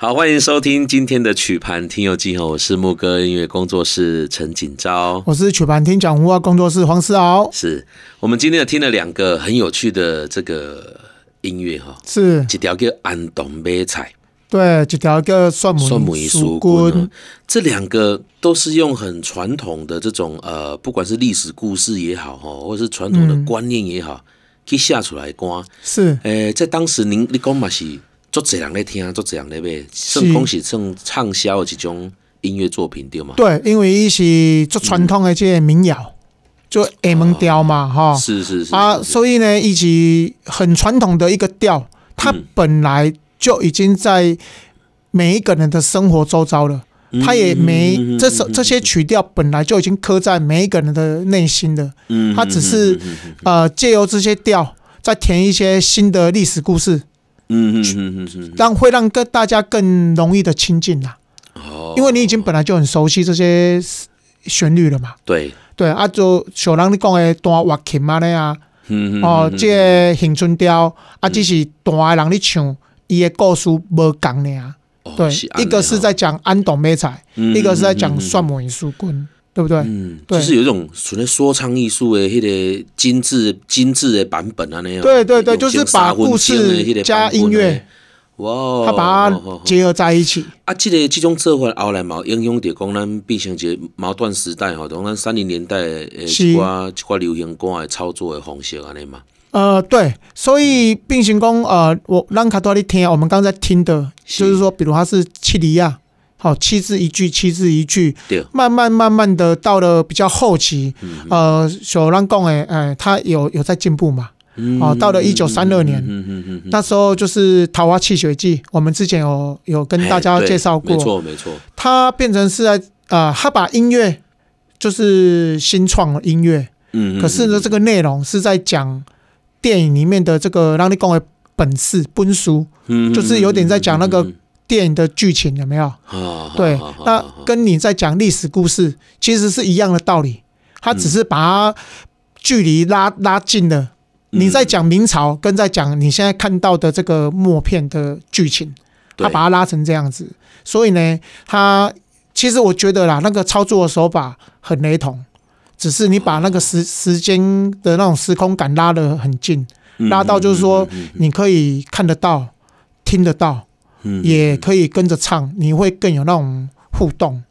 好，欢迎收听今天的曲盘听友记哦，我是木歌音乐工作室陈锦昭，我是曲盘听讲文化工作室黄思豪。是我们今天有听了两个很有趣的这个音乐哈，是一条叫安东买菜，对，一条叫蒜母蒜母书棍，这两个都是用很传统的这种呃，不管是历史故事也好哈，或者是传统的观念也好，去下出来歌。是，诶，在当时您你讲嘛是。做这样的听，做这样的呗，算恭喜算畅销的这种音乐作品对吗？对，因为伊是做传统的这个民谣，就厦门调嘛，哈、哦，是是是啊，所以呢，以及很传统的一个调，它本来就已经在每一个人的生活周遭了，嗯、它也没、嗯、这首这些曲调本来就已经刻在每一个人的内心的，嗯，它只是呃借由这些调，再填一些新的历史故事。嗯嗯嗯嗯，让会让更大家更容易的亲近呐。哦，因为你已经本来就很熟悉这些旋律了嘛。对对啊，就像人你讲的弹乐琴嘛那样。嗯嗯。哦，这个恒春调啊，只是弹的人你唱，伊的故事无共呢。对，一个是在讲安东买菜，一个是在讲蒜母书棍。对不对？嗯，对，就是有一种纯粹说唱艺术的迄个精致、精致的版本啊，那样。对对对，就是把故事加音乐，哇，他把它结合在一起。啊，这个这种做法后来嘛，影响着讲咱变成一个毛段时代哈，从咱三零年代诶一寡一寡流行歌的操作的方式安尼嘛。呃，对，所以变成讲呃，我让卡多你听，我们刚才听的，就是说，比如他是七里亚。好，七字一句，七字一句，慢慢慢慢的到了比较后期，嗯、呃，小浪贡诶，哎，他有有在进步嘛？哦、嗯，到了一九三二年，嗯嗯嗯，那时候就是《桃花泣血记》，我们之前有有跟大家介绍过，没错没错，他变成是在啊、呃，他把音乐就是新创音乐，嗯，可是呢，这个内容是在讲电影里面的这个让你讲的本事本书，嗯，就是有点在讲那个。电影的剧情有没有？对，那跟你在讲历史故事其实是一样的道理，他只是把它距离拉拉近了。你在讲明朝，跟在讲你现在看到的这个默片的剧情，他把它拉成这样子。所以呢，他其实我觉得啦，那个操作的手法很雷同，只是你把那个时时间的那种时空感拉得很近，拉到就是说你可以看得到、听得到。也可以跟着唱，你会更有那种互动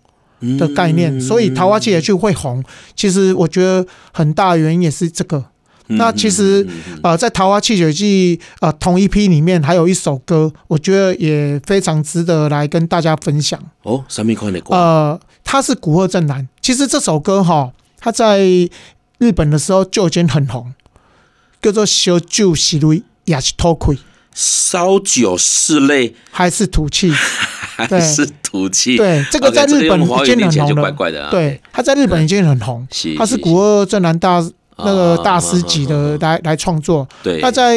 的概念，所以《桃花泣血记》会红。其实我觉得很大的原因也是这个。那其实呃，在《桃花泣血记》呃同一批里面，还有一首歌，我觉得也非常值得来跟大家分享。哦，什么款的歌？呃，它是古贺正男。其实这首歌哈，它在日本的时候就已经很红，叫做《小酒是泪也是土气》。烧酒是泪，还是土气？还是土气？对，这个在日本已经很红了。对，他在日本已经很红。他是古二正南大那个大师级的来来创作。对，他在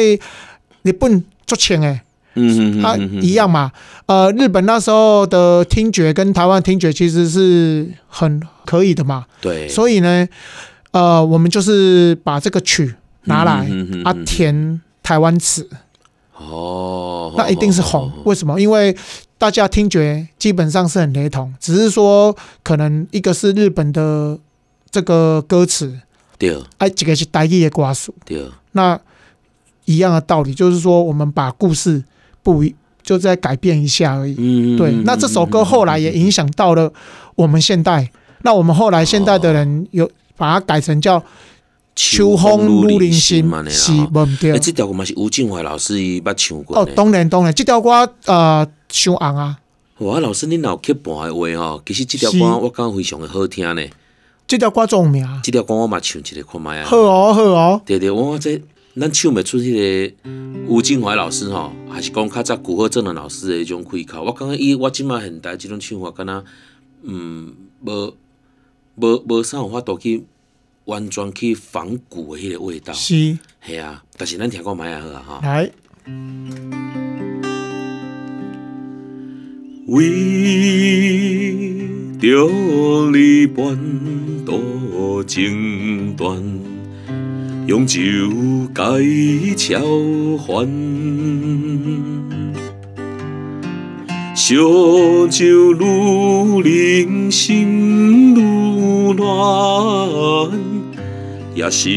日本做钱哎，嗯他一样嘛。呃，日本那时候的听觉跟台湾听觉其实是很可以的嘛。对，所以呢，呃，我们就是把这个曲拿来啊填台湾词。哦，那一定是红。为什么？因为大家听觉基本上是很雷同，只是说可能一个是日本的这个歌词，对，哎，这个是台语的歌词，对。那一样的道理，就是说我们把故事不一，就再改变一下而已。嗯，对。那这首歌后来也影响到了我们现代，那我们后来现代的人有把它改成叫。秋风入林心嘛，是忘掉。哎，这条歌嘛是吴静怀老师伊捌唱过。哦，当然当然，这条歌呃，上红啊。哇，老师你老去伴的话吼，其实这条歌我感觉非常的好听呢。这条歌做名。这条歌我嘛唱一个看麦啊。好哦，好哦。对对，我这咱唱袂出迄个吴静怀老师吼，还是讲较早古贺正的老师的迄种开口。我感觉伊我今麦现代这种唱法，敢若嗯，无无无啥有法度去。完全去仿古的迄个味道，是，系啊，但是咱听过蛮也好啊，哈。来，为着你半途情断，永久改桥还，烧酒愈饮心愈乱，也是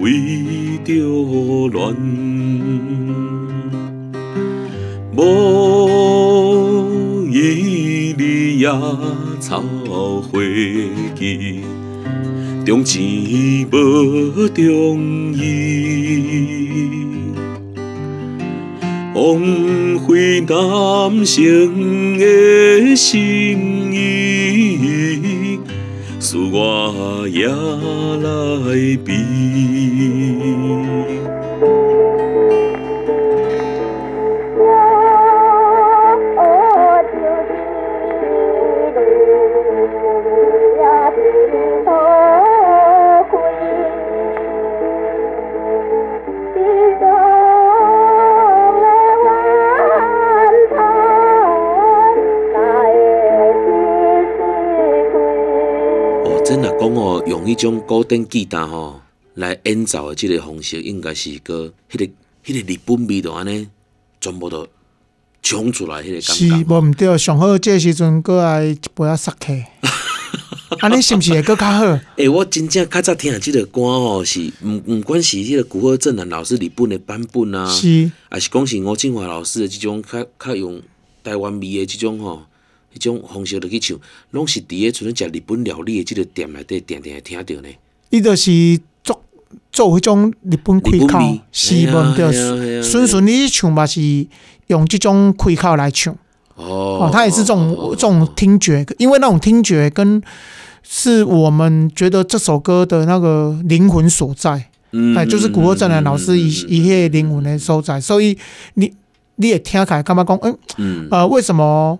为着恋。无意你也草花枝，重情无中意。枉费男生的心意，是我夜来变。悲。用迄种古典吉他吼来演奏的即个方式，应该是个迄个迄个日本味道安尼，全部都冲出来迄个感觉。是，无毋对，上好这时阵过来一杯啊 Sake，安尼是毋是会搁较好？诶、欸，我真正较早听即个歌吼，是毋毋管是迄个古贺正男老师日本的版本啊，是，还是讲是吴静华老师的即种较较用台湾味的即种吼。迄种方式落去唱，拢是伫个像食日本料理的即个店内底定定会听着呢。伊就是做做迄种日本开口，是无着，顺顺你唱嘛是用即种开口来唱。哦，他也是这种这种听觉，因为那种听觉跟是我们觉得这首歌的那个灵魂所在。嗯，哎，就是古惑仔的老师一一些灵魂的所在，所以你你也听起来干嘛讲？嗯，呃，为什么？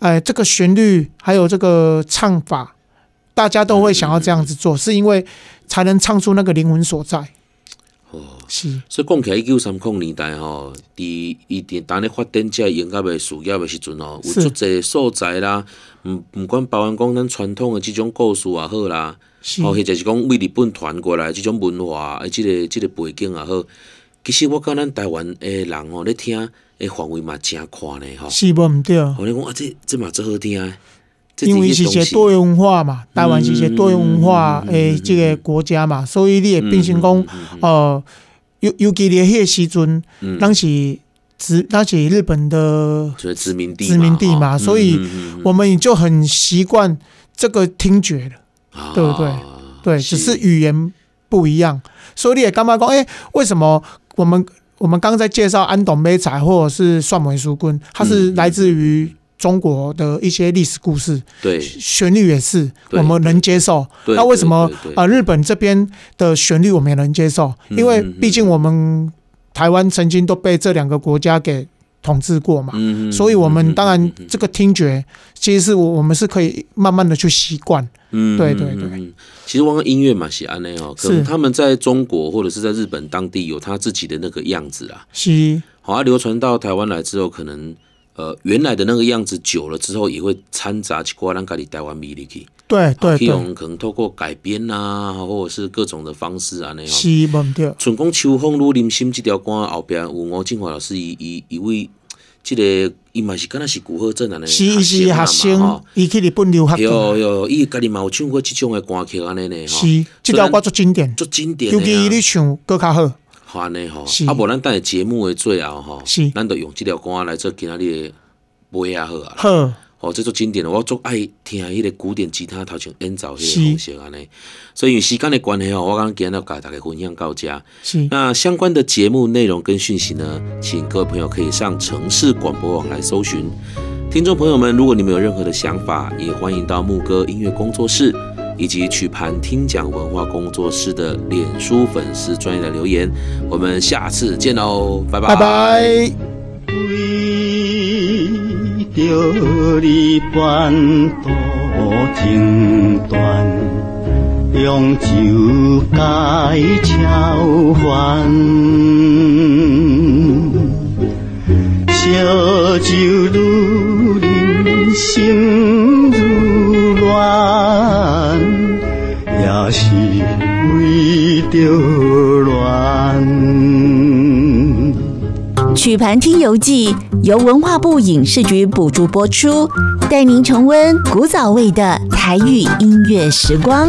哎，这个旋律还有这个唱法，大家都会想要这样子做，是因为才能唱出那个灵魂所在。哦，是。所以讲起来，一九三零年代吼，伫伊伫当咧发展这音乐的事业的时阵吼，有足侪所在啦。毋毋管包含讲咱传统的即种故事也好啦，哦，或者是讲为日本传过来即种文化，诶，即个即个背景也好。其实我感觉咱台湾诶人吼，咧听。诶，范围嘛真宽呢，吼，是无毋对。我咧讲啊，这这嘛真好听啊，因为是一个多元文化嘛，台湾是一个多元文化诶，即个国家嘛，所以你也变成讲，呃，尤尤其咧迄个时阵，当时殖，当时日本的殖民地，殖民地嘛，所以我们也就很习惯这个听觉了，对不对？对，只是语言不一样，所以你也感觉讲，诶，为什么我们？我们刚刚在介绍安董美彩或者是蒜梅书棍，它是来自于中国的一些历史故事，对，旋律也是我们能接受。那为什么啊？日本这边的旋律我们也能接受？因为毕竟我们台湾曾经都被这两个国家给统治过嘛，所以我们当然这个听觉其实是我我们是可以慢慢的去习惯。嗯，对对对。其实，玩个音乐嘛，是安内哦，可能他们在中国或者是在日本当地有他自己的那个样子啊。是，好，啊，流传到台湾来之后，可能呃，原来的那个样子久了之后，也会掺杂起过咱家里台湾味里去。对对对。可能透过改编啊，或者是各种的方式啊，那样。是，没对。春光秋风如林心这条歌后边有吴静华老师一一一位。这个伊嘛是敢若是古贺正男的学生嘛，吼，伊去日本留学。有有，伊家己嘛有唱过即种诶歌曲安尼呢，吼。是，即条歌足经典，足经典。尤其你唱歌较好。好安尼吼，啊，无咱等下节目的最后吼，是，咱就用即条歌来做今仔日诶尾啊好啊。好。哦，这种经典的，我足爱听迄个古典吉他头前演奏迄个方式安尼，所以时间的关系哦，我刚刚今日要甲大家分享到这。是，那相关的节目内容跟讯息呢，请各位朋友可以上城市广播网来搜寻。听众朋友们，如果你们有任何的想法，也欢迎到牧歌音乐工作室以及曲盘听讲文化工作室的脸书粉丝专页来留言。我们下次见喽，拜拜。拜拜。着你半途情断，用酒解超烦，烧酒愈饮心愈盘听游记由文化部影视局补助播出，带您重温古早味的台语音乐时光。